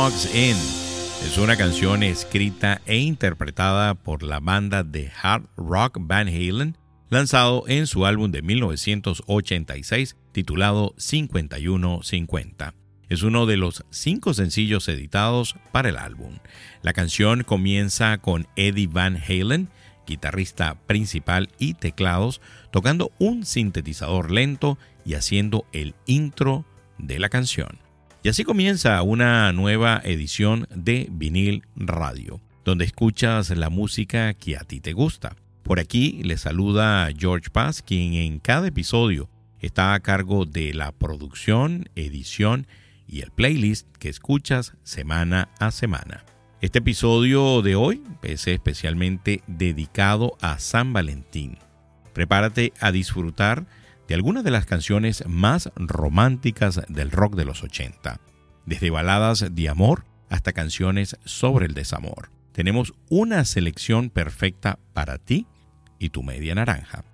Walks In. Es una canción escrita e interpretada por la banda de hard rock Van Halen, lanzado en su álbum de 1986 titulado 5150. Es uno de los cinco sencillos editados para el álbum. La canción comienza con Eddie Van Halen, guitarrista principal y teclados, tocando un sintetizador lento y haciendo el intro de la canción. Y así comienza una nueva edición de Vinil Radio, donde escuchas la música que a ti te gusta. Por aquí le saluda George Paz, quien en cada episodio está a cargo de la producción, edición y el playlist que escuchas semana a semana. Este episodio de hoy es especialmente dedicado a San Valentín. Prepárate a disfrutar algunas de las canciones más románticas del rock de los 80, desde baladas de amor hasta canciones sobre el desamor. Tenemos una selección perfecta para ti y tu media naranja.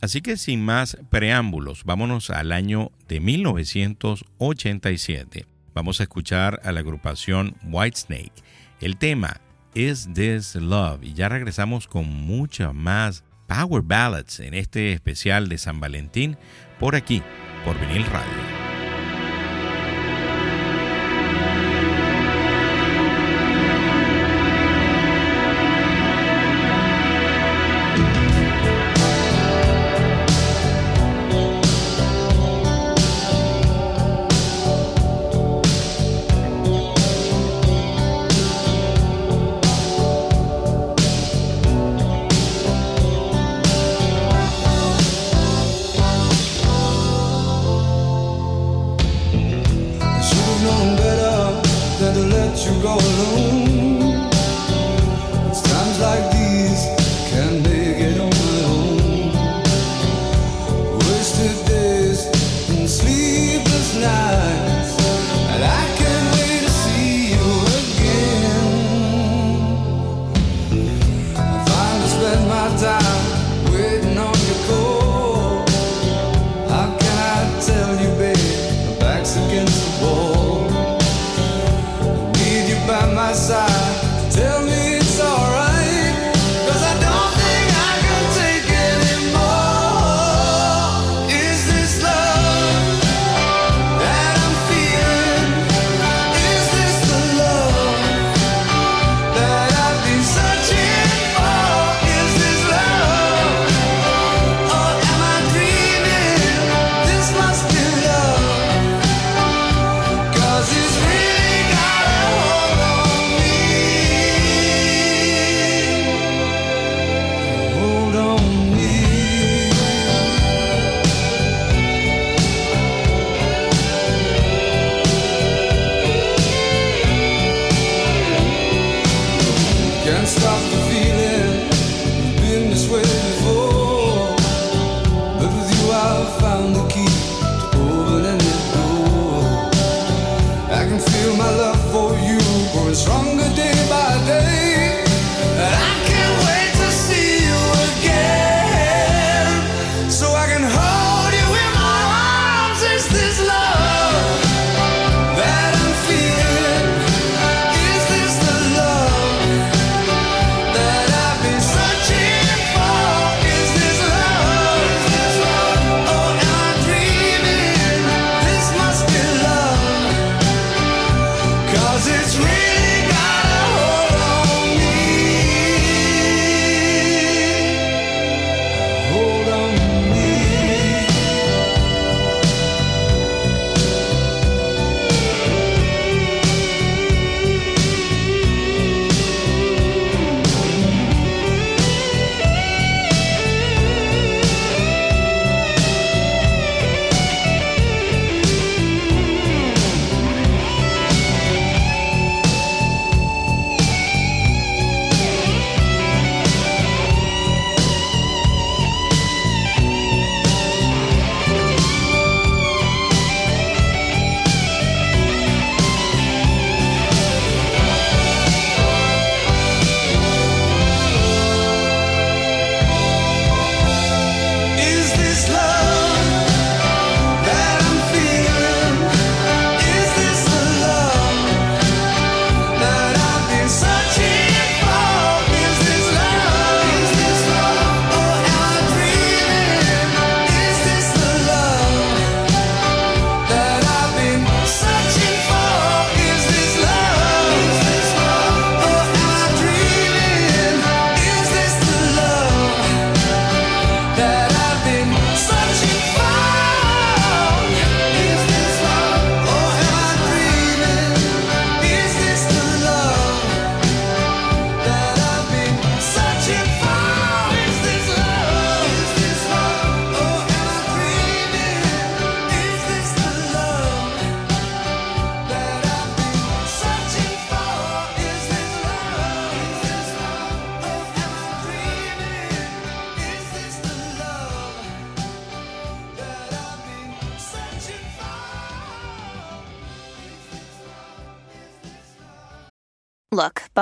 Así que sin más preámbulos, vámonos al año de 1987. Vamos a escuchar a la agrupación Whitesnake. El tema Is This Love y ya regresamos con mucha más Power Ballads en este especial de San Valentín por aquí, por Vinil Radio. graça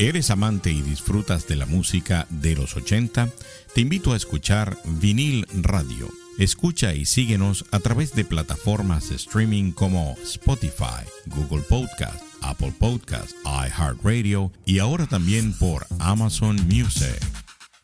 ¿Eres amante y disfrutas de la música de los 80? Te invito a escuchar Vinil Radio. Escucha y síguenos a través de plataformas de streaming como Spotify, Google Podcast, Apple Podcast, iHeartRadio y ahora también por Amazon Music.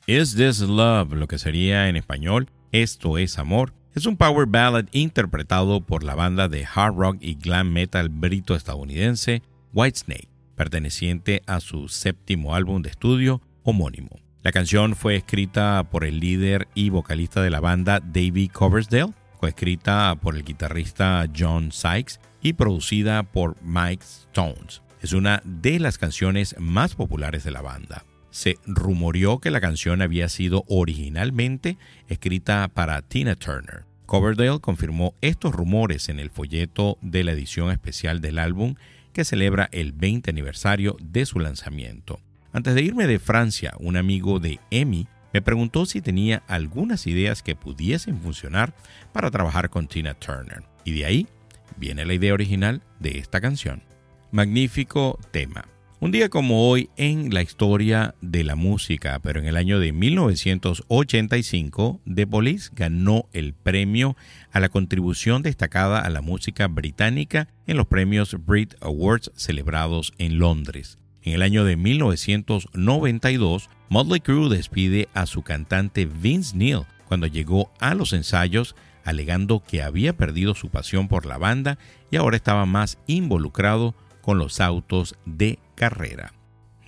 Is This Love, lo que sería en español Esto es Amor, es un power ballad interpretado por la banda de hard rock y glam metal brito-estadounidense Whitesnake, perteneciente a su séptimo álbum de estudio homónimo. La canción fue escrita por el líder y vocalista de la banda David Coversdale, coescrita por el guitarrista John Sykes y producida por Mike Stones. Es una de las canciones más populares de la banda se rumoreó que la canción había sido originalmente escrita para Tina Turner. Coverdale confirmó estos rumores en el folleto de la edición especial del álbum que celebra el 20 aniversario de su lanzamiento. Antes de irme de Francia, un amigo de Emmy me preguntó si tenía algunas ideas que pudiesen funcionar para trabajar con Tina Turner. Y de ahí viene la idea original de esta canción. Magnífico tema. Un día como hoy en la historia de la música, pero en el año de 1985, The Police ganó el premio a la contribución destacada a la música británica en los premios Brit Awards celebrados en Londres. En el año de 1992, Motley Crue despide a su cantante Vince Neil cuando llegó a los ensayos alegando que había perdido su pasión por la banda y ahora estaba más involucrado con los autos de carrera.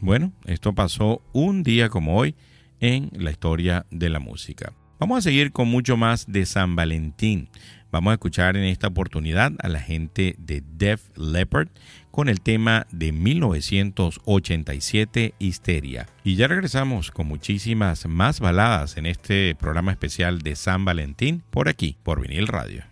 Bueno, esto pasó un día como hoy en la historia de la música. Vamos a seguir con mucho más de San Valentín. Vamos a escuchar en esta oportunidad a la gente de Def Leppard con el tema de 1987 Histeria. Y ya regresamos con muchísimas más baladas en este programa especial de San Valentín por aquí, por Vinil Radio.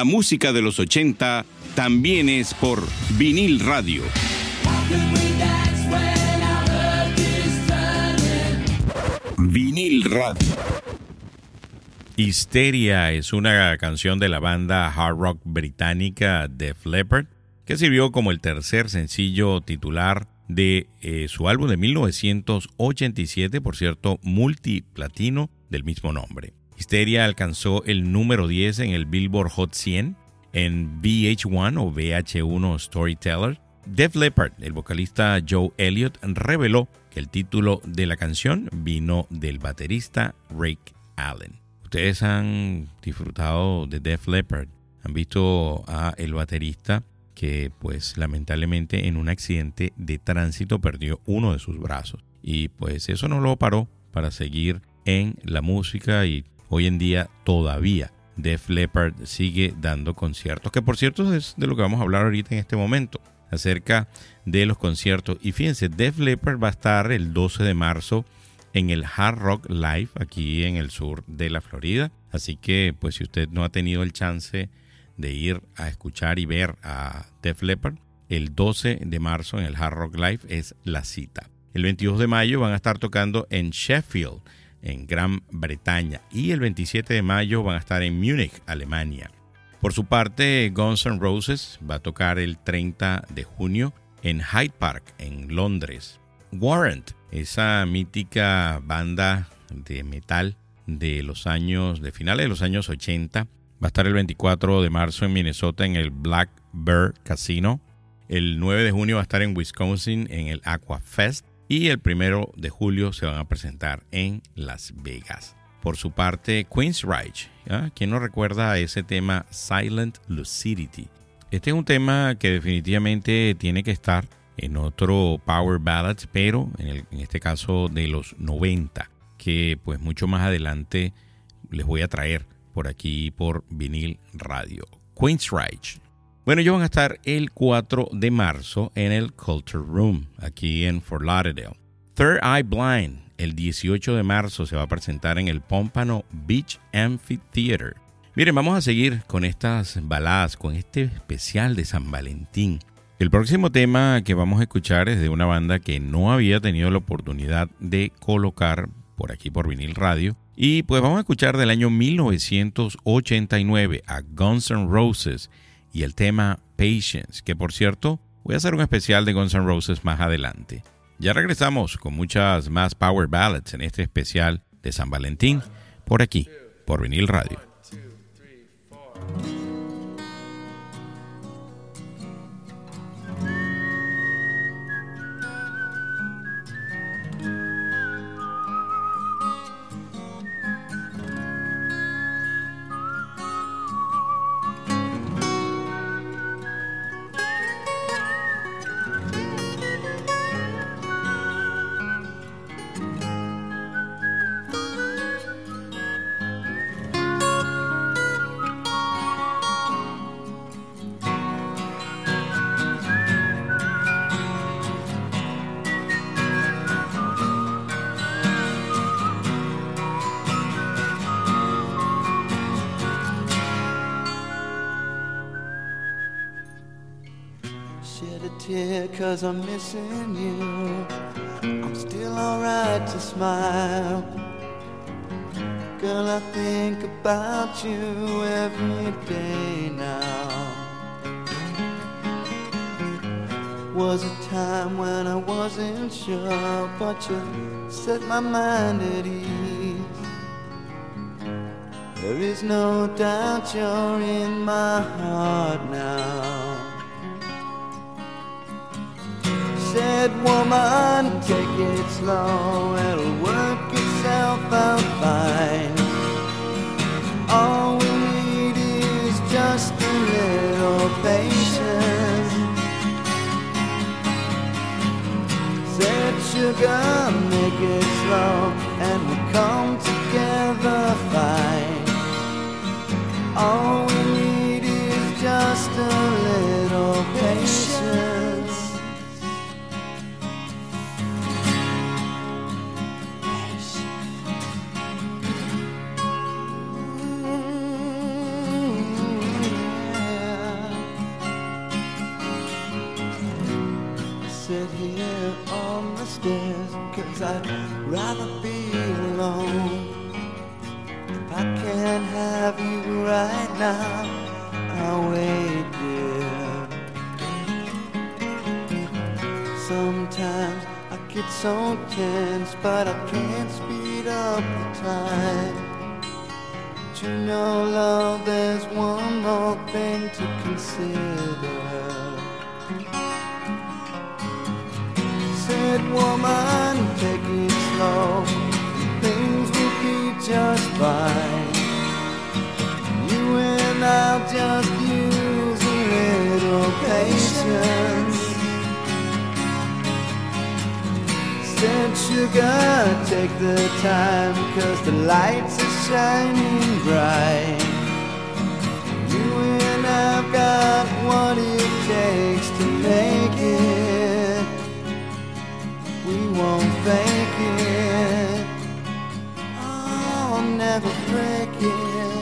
La música de los 80 también es por vinil radio. Vinil radio. Histeria es una canción de la banda hard rock británica Def Leppard que sirvió como el tercer sencillo titular de eh, su álbum de 1987, por cierto, multiplatino del mismo nombre. Histeria alcanzó el número 10 en el Billboard Hot 100 en VH1 o VH1 Storyteller. Def Leppard, el vocalista Joe Elliott, reveló que el título de la canción vino del baterista Rick Allen. Ustedes han disfrutado de Def Leppard, han visto a el baterista que pues lamentablemente en un accidente de tránsito perdió uno de sus brazos y pues eso no lo paró para seguir en la música y Hoy en día todavía Def Leppard sigue dando conciertos, que por cierto es de lo que vamos a hablar ahorita en este momento, acerca de los conciertos. Y fíjense, Def Leppard va a estar el 12 de marzo en el Hard Rock Live aquí en el sur de la Florida. Así que pues si usted no ha tenido el chance de ir a escuchar y ver a Def Leppard, el 12 de marzo en el Hard Rock Live es la cita. El 22 de mayo van a estar tocando en Sheffield en Gran Bretaña y el 27 de mayo van a estar en Múnich, Alemania. Por su parte, Guns N' Roses va a tocar el 30 de junio en Hyde Park, en Londres. Warrant, esa mítica banda de metal de los años, de finales de los años 80, va a estar el 24 de marzo en Minnesota en el Black Bear Casino. El 9 de junio va a estar en Wisconsin en el Aqua Fest y el primero de julio se van a presentar en Las Vegas. Por su parte, Queen's Reich, ¿quién no recuerda ese tema Silent Lucidity? Este es un tema que definitivamente tiene que estar en otro Power Ballads, pero en, este caso de los 90, que pues mucho más adelante les voy a traer por aquí por vinil radio. Queen's Reich. Bueno, ellos van a estar el 4 de marzo en el Culture Room, aquí en Fort Lauderdale. Third Eye Blind, el 18 de marzo se va a presentar en el Pompano Beach Amphitheater. Miren, vamos a seguir con estas baladas, con este especial de San Valentín. El próximo tema que vamos a escuchar es de una banda que no había tenido la oportunidad de colocar por aquí por vinil radio. Y pues vamos a escuchar del año 1989 a Guns N' Roses y el tema Patience, que por cierto voy a hacer un especial de Guns N' Roses más adelante. Ya regresamos con muchas más Power Ballads en este especial de San Valentín por aquí, por vinil radio. Set my mind at ease. There is no doubt you're in my heart now. said, woman, take it slow, it'll work itself out fine. All Sugar, make it slow, and we'll come together fine. All Cause I'd rather be alone. If I can't have you right now, I'll wait, dear. Sometimes I get so tense, but I can't speed up the time. But you know, love, there's one more thing to consider. Said woman, take it slow. Things will be just fine. You and I'll just use a little patience. Said sugar, take the time, cause the lights are shining bright. You and I've got what it takes to make won't fake it. Oh, I'll never break it.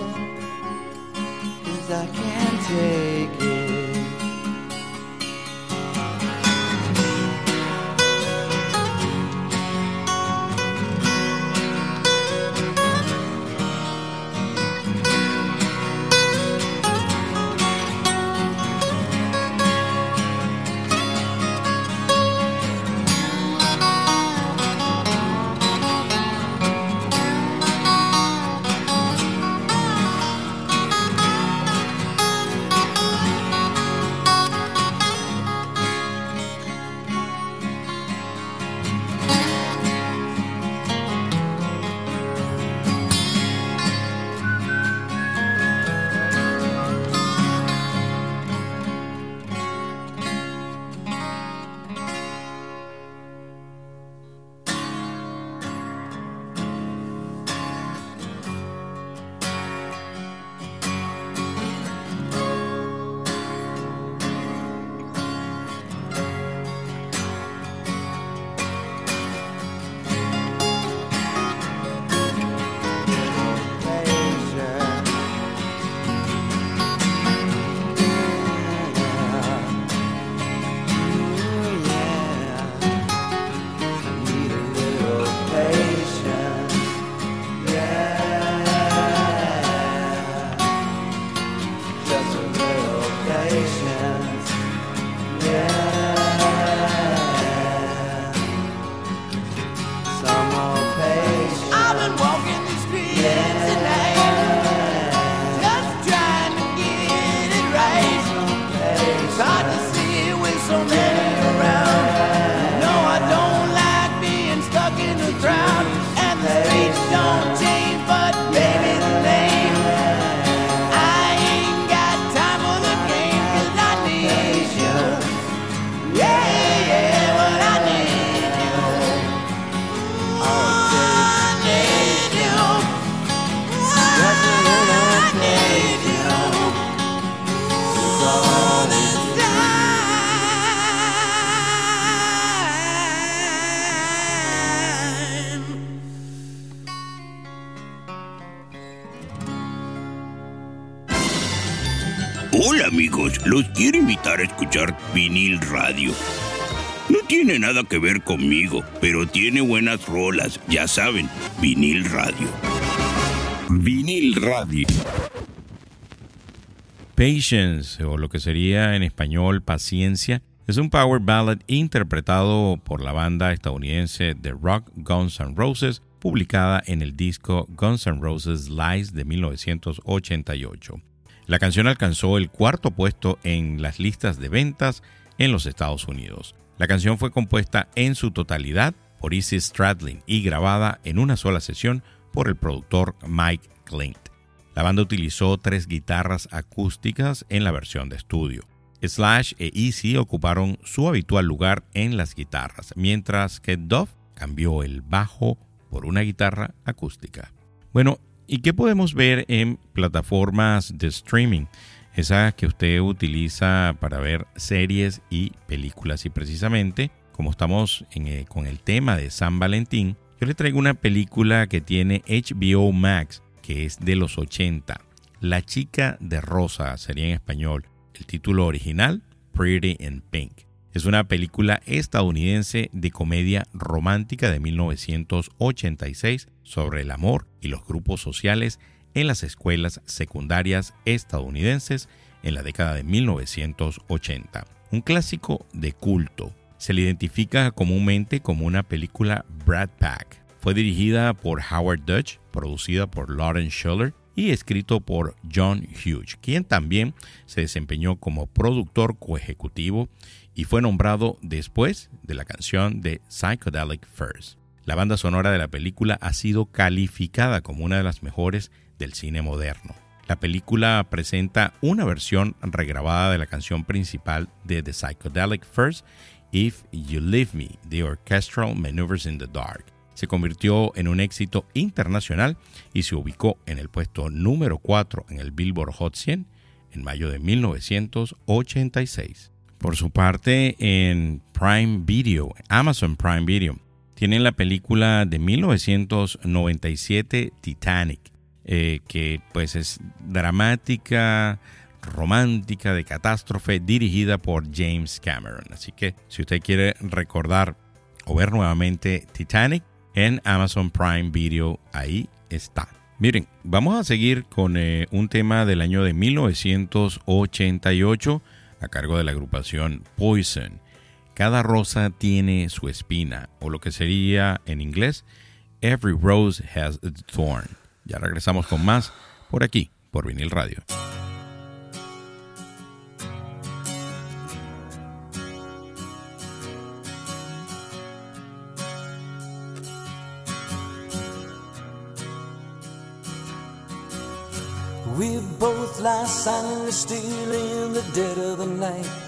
Cause I can't take it. Escuchar vinil radio. No tiene nada que ver conmigo, pero tiene buenas rolas, ya saben, vinil radio. Vinil radio. Patience, o lo que sería en español Paciencia, es un power ballad interpretado por la banda estadounidense de rock Guns N' Roses, publicada en el disco Guns N' Roses Lies de 1988. La canción alcanzó el cuarto puesto en las listas de ventas en los Estados Unidos. La canción fue compuesta en su totalidad por Izzy Stradlin y grabada en una sola sesión por el productor Mike Clint. La banda utilizó tres guitarras acústicas en la versión de estudio. Slash e Easy ocuparon su habitual lugar en las guitarras, mientras que Duff cambió el bajo por una guitarra acústica. Bueno, ¿Y qué podemos ver en plataformas de streaming? Esas que usted utiliza para ver series y películas. Y precisamente, como estamos eh, con el tema de San Valentín, yo le traigo una película que tiene HBO Max, que es de los 80. La chica de rosa sería en español. El título original, Pretty in Pink. Es una película estadounidense de comedia romántica de 1986 sobre el amor y los grupos sociales en las escuelas secundarias estadounidenses en la década de 1980. Un clásico de culto. Se le identifica comúnmente como una película Brad Pack. Fue dirigida por Howard Dutch, producida por Lawrence Schuller y escrito por John Hughes, quien también se desempeñó como productor coejecutivo y fue nombrado después de la canción de Psychedelic First. La banda sonora de la película ha sido calificada como una de las mejores del cine moderno. La película presenta una versión regrabada de la canción principal de The Psychedelic First, If You Leave Me, The Orchestral Maneuvers in the Dark. Se convirtió en un éxito internacional y se ubicó en el puesto número 4 en el Billboard Hot 100 en mayo de 1986. Por su parte, en Prime Video, Amazon Prime Video, tienen la película de 1997 Titanic, eh, que pues es dramática, romántica, de catástrofe, dirigida por James Cameron. Así que si usted quiere recordar o ver nuevamente Titanic en Amazon Prime Video, ahí está. Miren, vamos a seguir con eh, un tema del año de 1988 a cargo de la agrupación Poison. Cada rosa tiene su espina, o lo que sería en inglés, Every Rose Has a Thorn. Ya regresamos con más por aquí, por Vinil Radio. We both lie silently still in the dead of the night.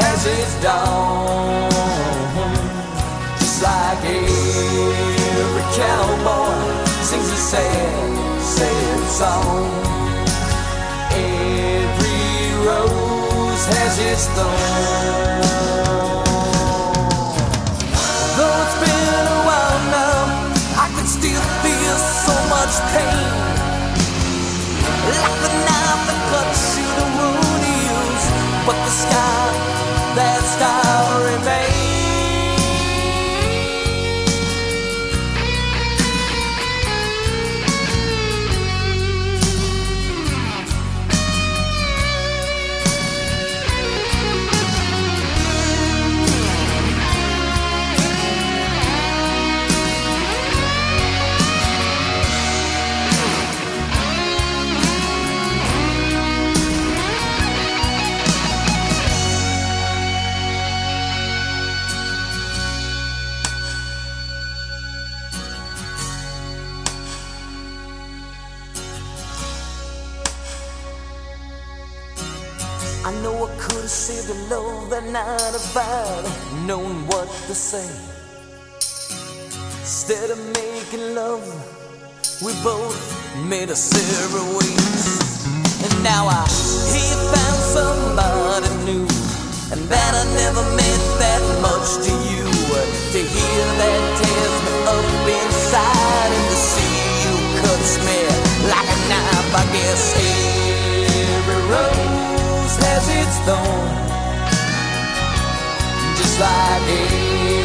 has its dawn. Just like every cowboy sings a sad, sad song. Every rose has its thorn. Though it's been a while now, I can still feel so much pain. Like the knife that cuts you the wound heals, but the scar, that scar remains. Love, we both made a ways. And now I he found somebody new, and that I never meant that much to you. To hear that tears me up inside, and to see you cuts me like a knife. I guess every rose has its thorn, just like every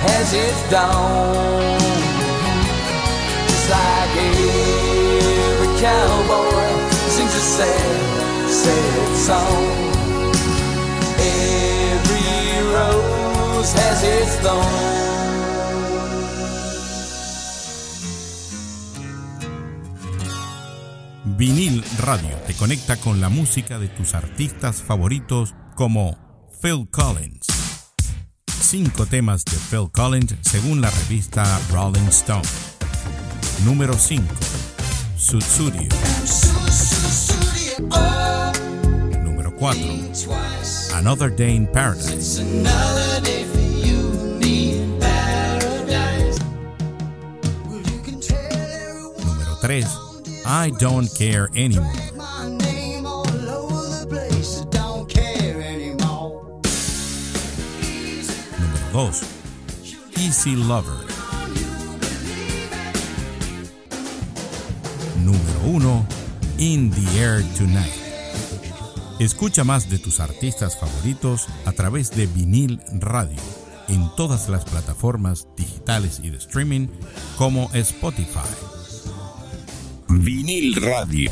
has its dawn. Just like every cowboy sings a sad, sad song. Every rose has its thorn. Vinil Radio te conecta con la música de tus artistas favoritos como Phil Collins. Cinco temas de Phil Collins según la revista Rolling Stone. Número 5. Sutsurio. Número 4. Another Day in Paradise. Número 3. I Don't Care Anymore. 2. Easy Lover. Número 1. In the Air Tonight. Escucha más de tus artistas favoritos a través de vinil radio en todas las plataformas digitales y de streaming como Spotify. Vinil Radio.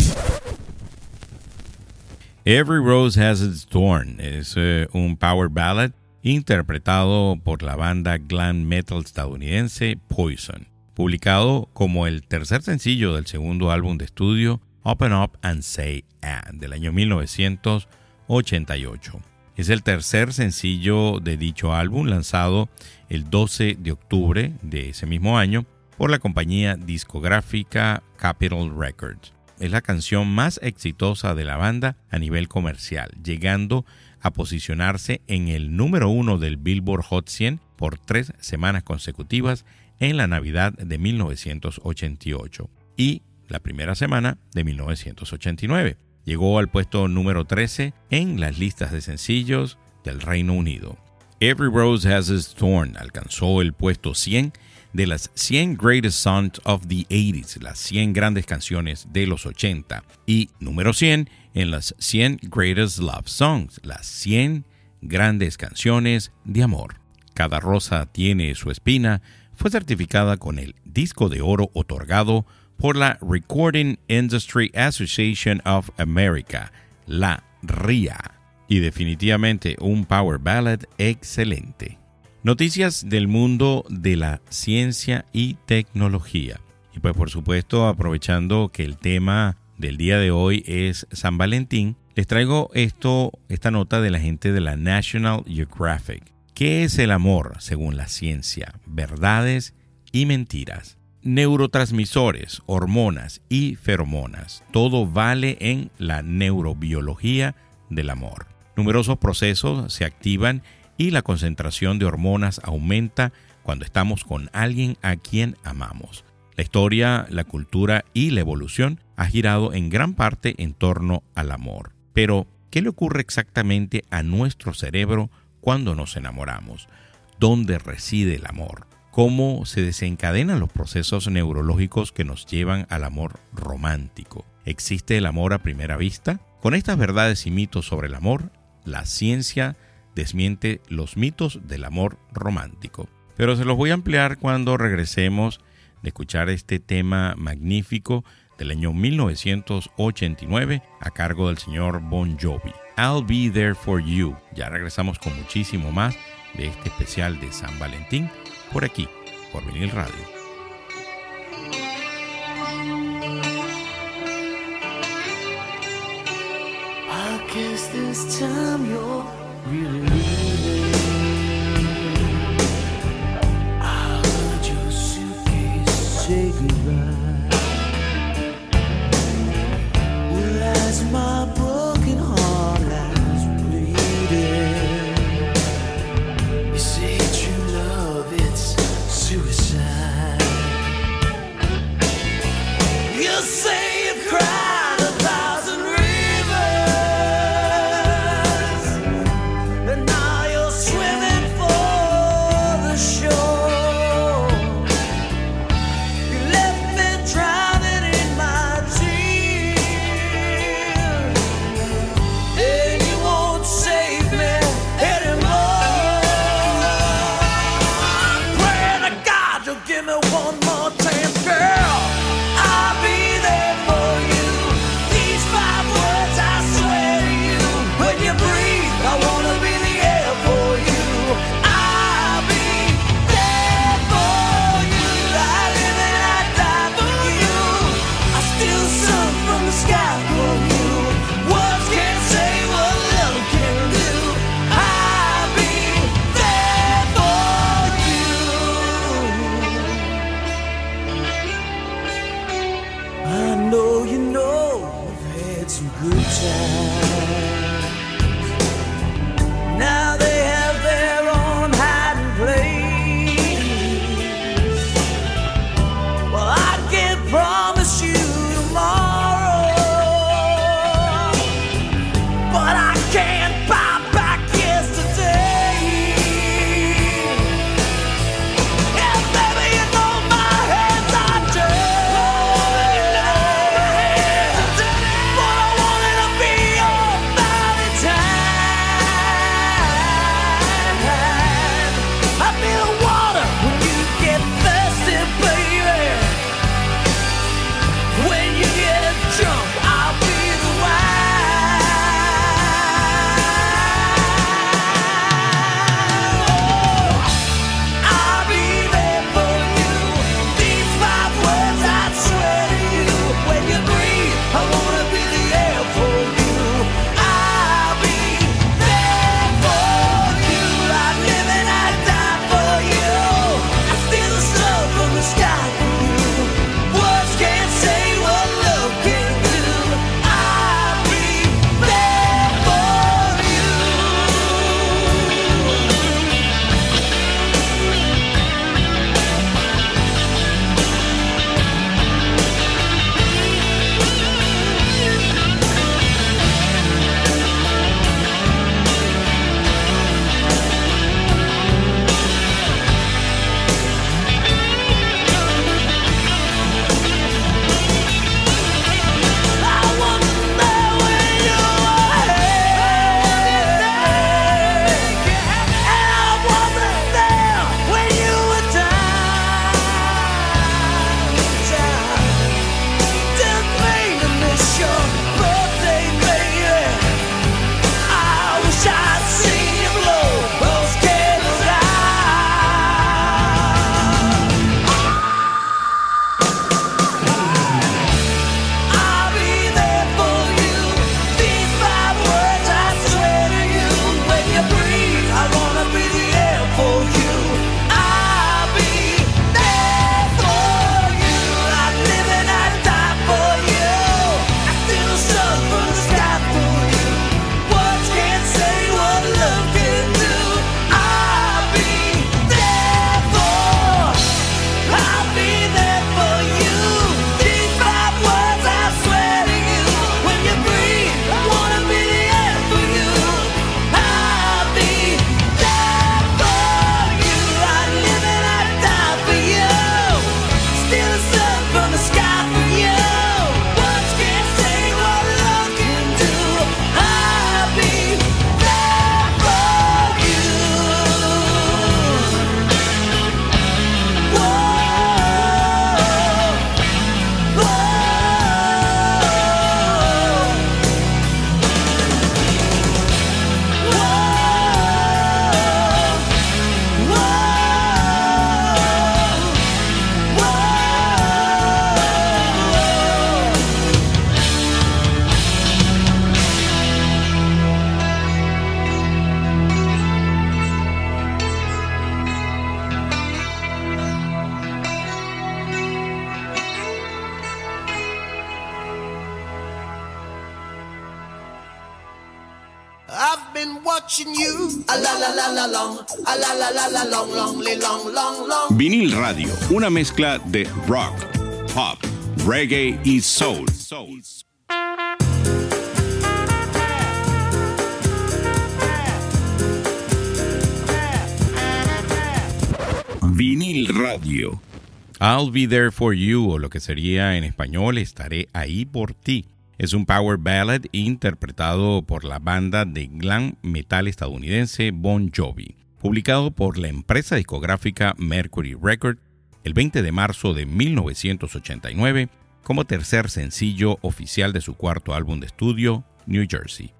Every Rose Has Its Thorn es eh, un power ballad interpretado por la banda glam metal estadounidense Poison, publicado como el tercer sencillo del segundo álbum de estudio Open Up and Say And del año 1988. Es el tercer sencillo de dicho álbum lanzado el 12 de octubre de ese mismo año por la compañía discográfica Capitol Records. Es la canción más exitosa de la banda a nivel comercial, llegando a posicionarse en el número uno del Billboard Hot 100 por tres semanas consecutivas en la Navidad de 1988 y la primera semana de 1989. Llegó al puesto número 13 en las listas de sencillos del Reino Unido. Every Rose Has Its Thorn alcanzó el puesto 100 de las 100 Greatest Songs of the 80s, las 100 grandes canciones de los 80, y número 100 en las 100 Greatest Love Songs, las 100 grandes canciones de amor. Cada rosa tiene su espina fue certificada con el disco de oro otorgado por la Recording Industry Association of America, la RIA, y definitivamente un power ballad excelente. Noticias del mundo de la ciencia y tecnología. Y pues por supuesto, aprovechando que el tema del día de hoy es San Valentín, les traigo esto, esta nota de la gente de la National Geographic. ¿Qué es el amor según la ciencia? Verdades y mentiras. Neurotransmisores, hormonas y feromonas. Todo vale en la neurobiología del amor. Numerosos procesos se activan y la concentración de hormonas aumenta cuando estamos con alguien a quien amamos. La historia, la cultura y la evolución ha girado en gran parte en torno al amor. Pero, ¿qué le ocurre exactamente a nuestro cerebro cuando nos enamoramos? ¿Dónde reside el amor? ¿Cómo se desencadenan los procesos neurológicos que nos llevan al amor romántico? ¿Existe el amor a primera vista? Con estas verdades y mitos sobre el amor, la ciencia desmiente los mitos del amor romántico. Pero se los voy a ampliar cuando regresemos de escuchar este tema magnífico del año 1989 a cargo del señor Bon Jovi. I'll Be There For You. Ya regresamos con muchísimo más de este especial de San Valentín por aquí, por Vinil Radio. Say goodbye. Well, as my broken Vinil Radio, una mezcla de rock, pop, reggae y soul. Vinil Radio. I'll Be There For You, o lo que sería en español Estaré ahí por ti. Es un power ballad interpretado por la banda de glam metal estadounidense Bon Jovi, publicado por la empresa discográfica Mercury Record el 20 de marzo de 1989 como tercer sencillo oficial de su cuarto álbum de estudio, New Jersey.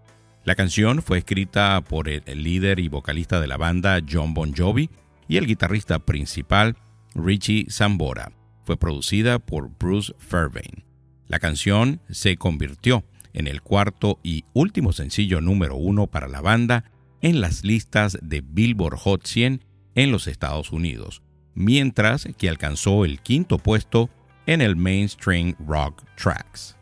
La canción fue escrita por el líder y vocalista de la banda John Bon Jovi y el guitarrista principal Richie Sambora. Fue producida por Bruce Fairbairn. La canción se convirtió en el cuarto y último sencillo número uno para la banda en las listas de Billboard Hot 100 en los Estados Unidos, mientras que alcanzó el quinto puesto en el Mainstream Rock Tracks.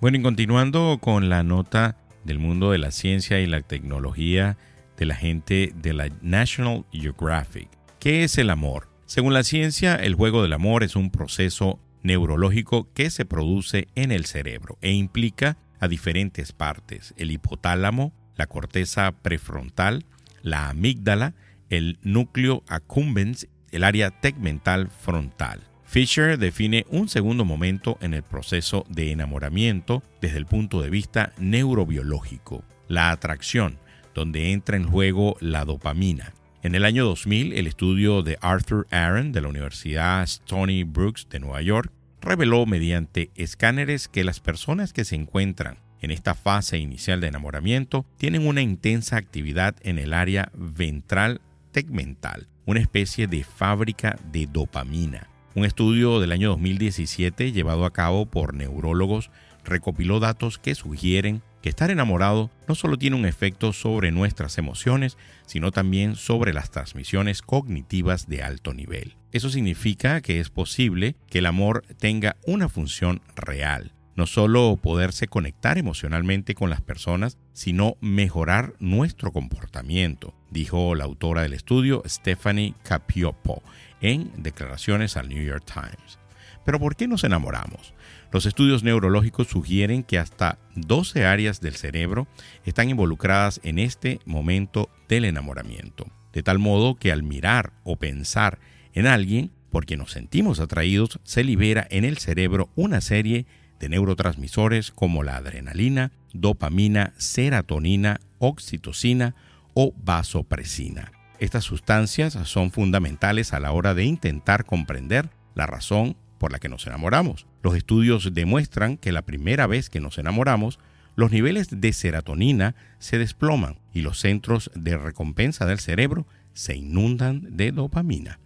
Bueno, y continuando con la nota del mundo de la ciencia y la tecnología de la gente de la National Geographic. ¿Qué es el amor? Según la ciencia, el juego del amor es un proceso neurológico que se produce en el cerebro e implica a diferentes partes, el hipotálamo, la corteza prefrontal, la amígdala, el núcleo accumbens, el área tegmental frontal. Fisher define un segundo momento en el proceso de enamoramiento desde el punto de vista neurobiológico, la atracción, donde entra en juego la dopamina, en el año 2000, el estudio de Arthur Aaron de la Universidad Stony Brooks de Nueva York reveló mediante escáneres que las personas que se encuentran en esta fase inicial de enamoramiento tienen una intensa actividad en el área ventral tegmental, una especie de fábrica de dopamina. Un estudio del año 2017 llevado a cabo por neurólogos recopiló datos que sugieren que estar enamorado no solo tiene un efecto sobre nuestras emociones, sino también sobre las transmisiones cognitivas de alto nivel. Eso significa que es posible que el amor tenga una función real, no solo poderse conectar emocionalmente con las personas, sino mejorar nuestro comportamiento, dijo la autora del estudio Stephanie Capiopo en declaraciones al New York Times. Pero ¿por qué nos enamoramos? Los estudios neurológicos sugieren que hasta 12 áreas del cerebro están involucradas en este momento del enamoramiento, de tal modo que al mirar o pensar en alguien porque nos sentimos atraídos, se libera en el cerebro una serie de neurotransmisores como la adrenalina, dopamina, serotonina, oxitocina o vasopresina. Estas sustancias son fundamentales a la hora de intentar comprender la razón por la que nos enamoramos. Los estudios demuestran que la primera vez que nos enamoramos, los niveles de serotonina se desploman y los centros de recompensa del cerebro se inundan de dopamina.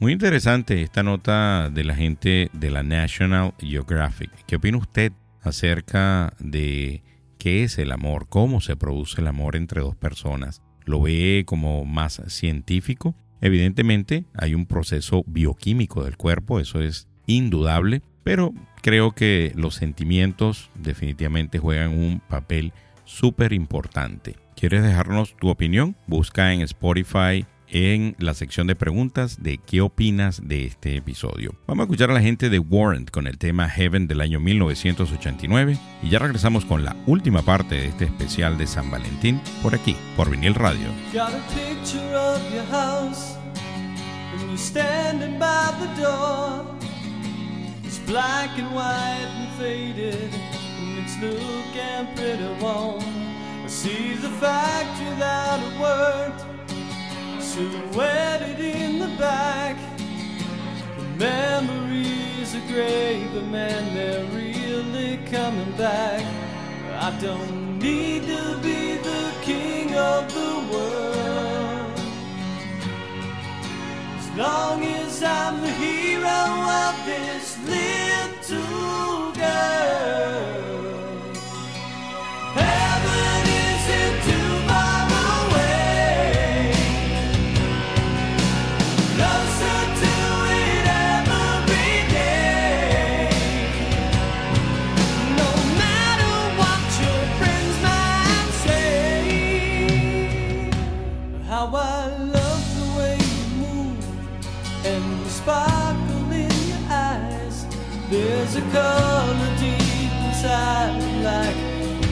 Muy interesante esta nota de la gente de la National Geographic. ¿Qué opina usted acerca de qué es el amor? ¿Cómo se produce el amor entre dos personas? ¿Lo ve como más científico? Evidentemente hay un proceso bioquímico del cuerpo, eso es indudable, pero creo que los sentimientos definitivamente juegan un papel súper importante. ¿Quieres dejarnos tu opinión? Busca en Spotify en la sección de preguntas de qué opinas de este episodio. Vamos a escuchar a la gente de Warrant con el tema Heaven del año 1989 y ya regresamos con la última parte de este especial de San Valentín por aquí, por Vinil Radio. see the factory that it worked, silhouetted in the back. The memories are gray, but man, they're really coming back. I don't need to be the king of the world. As long as I'm the hero of this little girl. There's a color deep inside like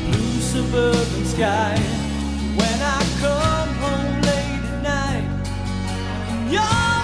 blue suburban sky. When I come home late at night, you're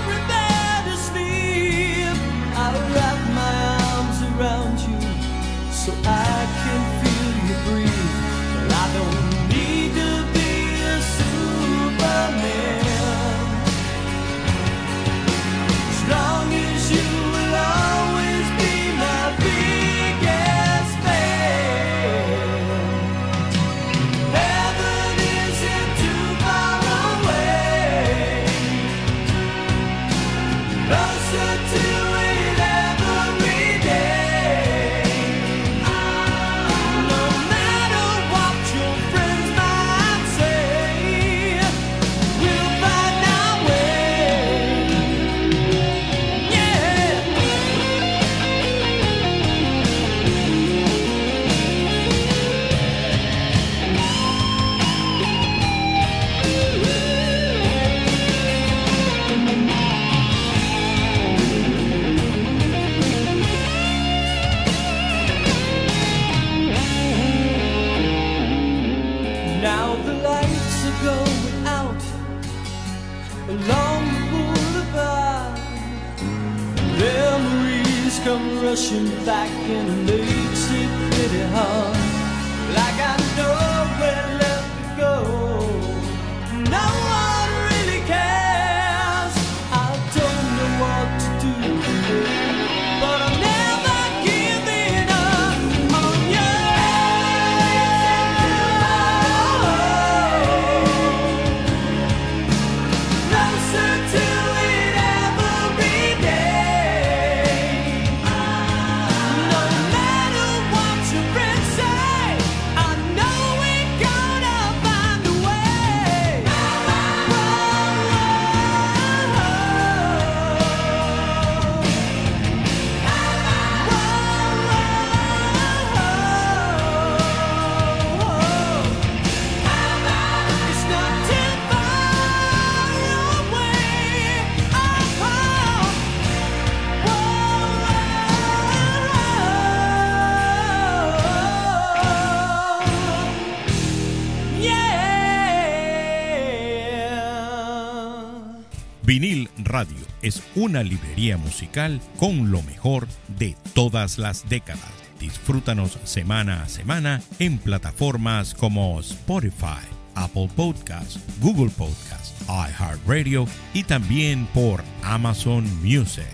es una librería musical con lo mejor de todas las décadas. Disfrútanos semana a semana en plataformas como Spotify, Apple Podcasts, Google Podcasts, iHeartRadio y también por Amazon Music.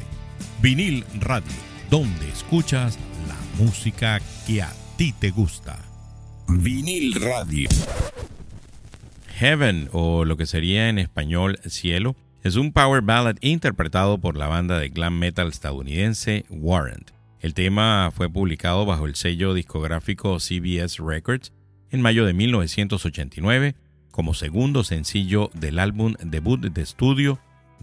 Vinil Radio, donde escuchas la música que a ti te gusta. Vinil Radio. Heaven, o lo que sería en español Cielo, es un power ballad interpretado por la banda de glam metal estadounidense Warrant. El tema fue publicado bajo el sello discográfico CBS Records en mayo de 1989 como segundo sencillo del álbum debut de estudio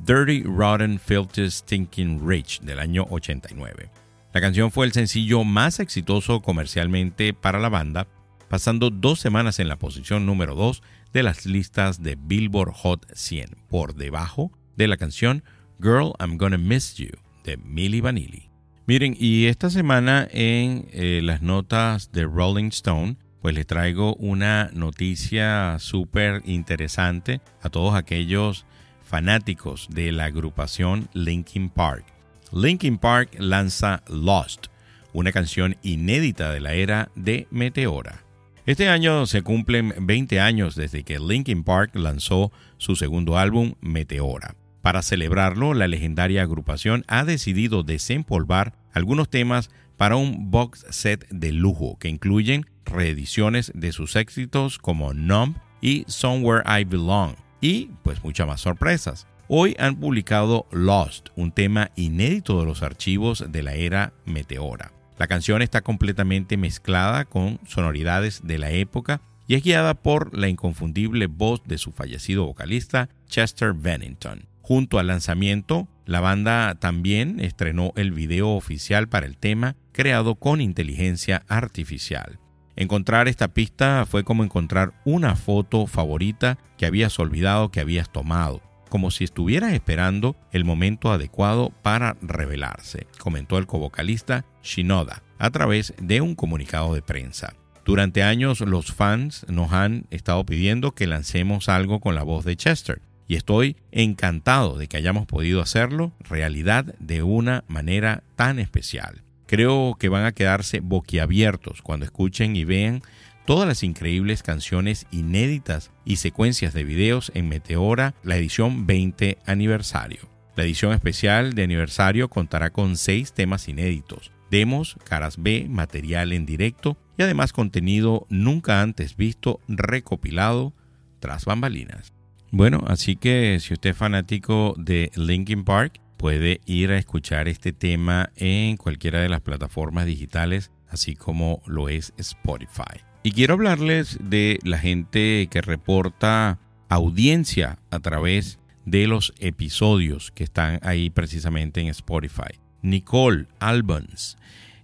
Dirty Rotten Filthy Stinking Rich del año 89. La canción fue el sencillo más exitoso comercialmente para la banda, pasando dos semanas en la posición número 2 de las listas de Billboard Hot 100, por debajo de la canción Girl I'm Gonna Miss You de Milli Vanilli. Miren, y esta semana en eh, las notas de Rolling Stone, pues les traigo una noticia súper interesante a todos aquellos fanáticos de la agrupación Linkin Park. Linkin Park lanza Lost, una canción inédita de la era de Meteora. Este año se cumplen 20 años desde que Linkin Park lanzó su segundo álbum, Meteora. Para celebrarlo, la legendaria agrupación ha decidido desempolvar algunos temas para un box set de lujo que incluyen reediciones de sus éxitos como Numb y Somewhere I Belong y pues muchas más sorpresas. Hoy han publicado Lost, un tema inédito de los archivos de la era Meteora. La canción está completamente mezclada con sonoridades de la época y es guiada por la inconfundible voz de su fallecido vocalista Chester Bennington. Junto al lanzamiento, la banda también estrenó el video oficial para el tema creado con inteligencia artificial. Encontrar esta pista fue como encontrar una foto favorita que habías olvidado que habías tomado. Como si estuvieras esperando el momento adecuado para revelarse, comentó el co-vocalista Shinoda a través de un comunicado de prensa. Durante años los fans nos han estado pidiendo que lancemos algo con la voz de Chester y estoy encantado de que hayamos podido hacerlo realidad de una manera tan especial. Creo que van a quedarse boquiabiertos cuando escuchen y vean todas las increíbles canciones inéditas y secuencias de videos en Meteora, la edición 20 aniversario. La edición especial de aniversario contará con seis temas inéditos, demos, caras B, material en directo y además contenido nunca antes visto recopilado tras bambalinas. Bueno, así que si usted es fanático de Linkin Park, puede ir a escuchar este tema en cualquiera de las plataformas digitales, así como lo es Spotify. Y quiero hablarles de la gente que reporta audiencia a través de los episodios que están ahí precisamente en Spotify. Nicole Albans.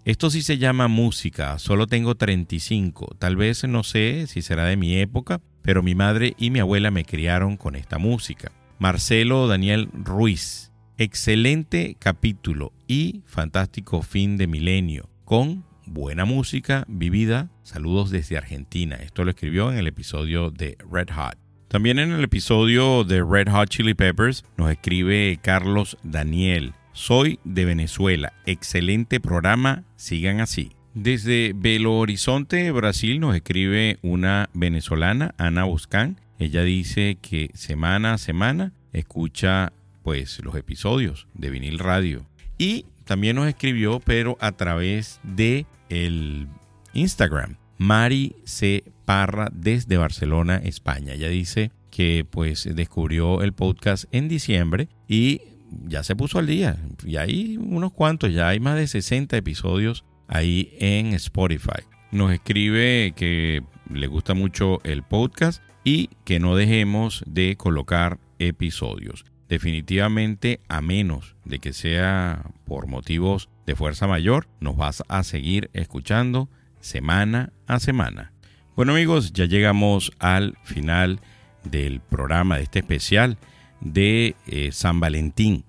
Esto sí se llama música, solo tengo 35. Tal vez no sé si será de mi época, pero mi madre y mi abuela me criaron con esta música. Marcelo Daniel Ruiz. Excelente capítulo y fantástico fin de milenio con buena música vivida. Saludos desde Argentina. Esto lo escribió en el episodio de Red Hot. También en el episodio de Red Hot Chili Peppers nos escribe Carlos Daniel. Soy de Venezuela. Excelente programa. Sigan así. Desde Belo Horizonte, Brasil, nos escribe una venezolana, Ana Buscán. Ella dice que semana a semana escucha pues los episodios de Vinil Radio. Y también nos escribió, pero a través de el Instagram. Mari C. Parra desde Barcelona, España. Ella dice que pues descubrió el podcast en diciembre y ya se puso al día. Y hay unos cuantos, ya hay más de 60 episodios ahí en Spotify. Nos escribe que le gusta mucho el podcast y que no dejemos de colocar episodios. Definitivamente, a menos de que sea por motivos de fuerza mayor, nos vas a seguir escuchando semana a semana. Bueno amigos, ya llegamos al final del programa de este especial de eh, San Valentín.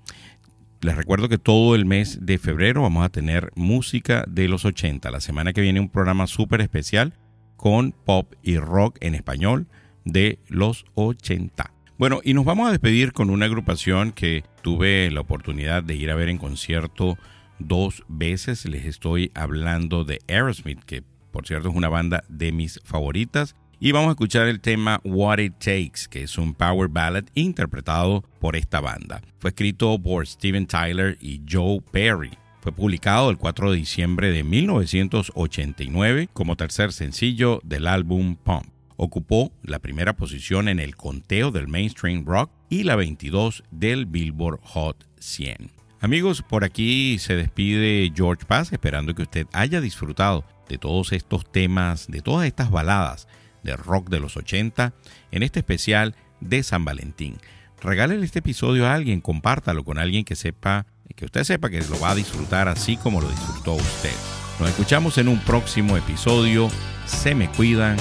Les recuerdo que todo el mes de febrero vamos a tener música de los 80. La semana que viene un programa súper especial con pop y rock en español de los 80. Bueno, y nos vamos a despedir con una agrupación que tuve la oportunidad de ir a ver en concierto dos veces. Les estoy hablando de Aerosmith, que por cierto es una banda de mis favoritas. Y vamos a escuchar el tema What It Takes, que es un power ballad interpretado por esta banda. Fue escrito por Steven Tyler y Joe Perry. Fue publicado el 4 de diciembre de 1989 como tercer sencillo del álbum Pump. Ocupó la primera posición en el conteo del mainstream rock y la 22 del Billboard Hot 100. Amigos, por aquí se despide George Paz esperando que usted haya disfrutado de todos estos temas, de todas estas baladas de rock de los 80 en este especial de San Valentín. Regálele este episodio a alguien, compártalo con alguien que sepa, que usted sepa que lo va a disfrutar así como lo disfrutó usted. Nos escuchamos en un próximo episodio. Se me cuidan.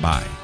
Bye.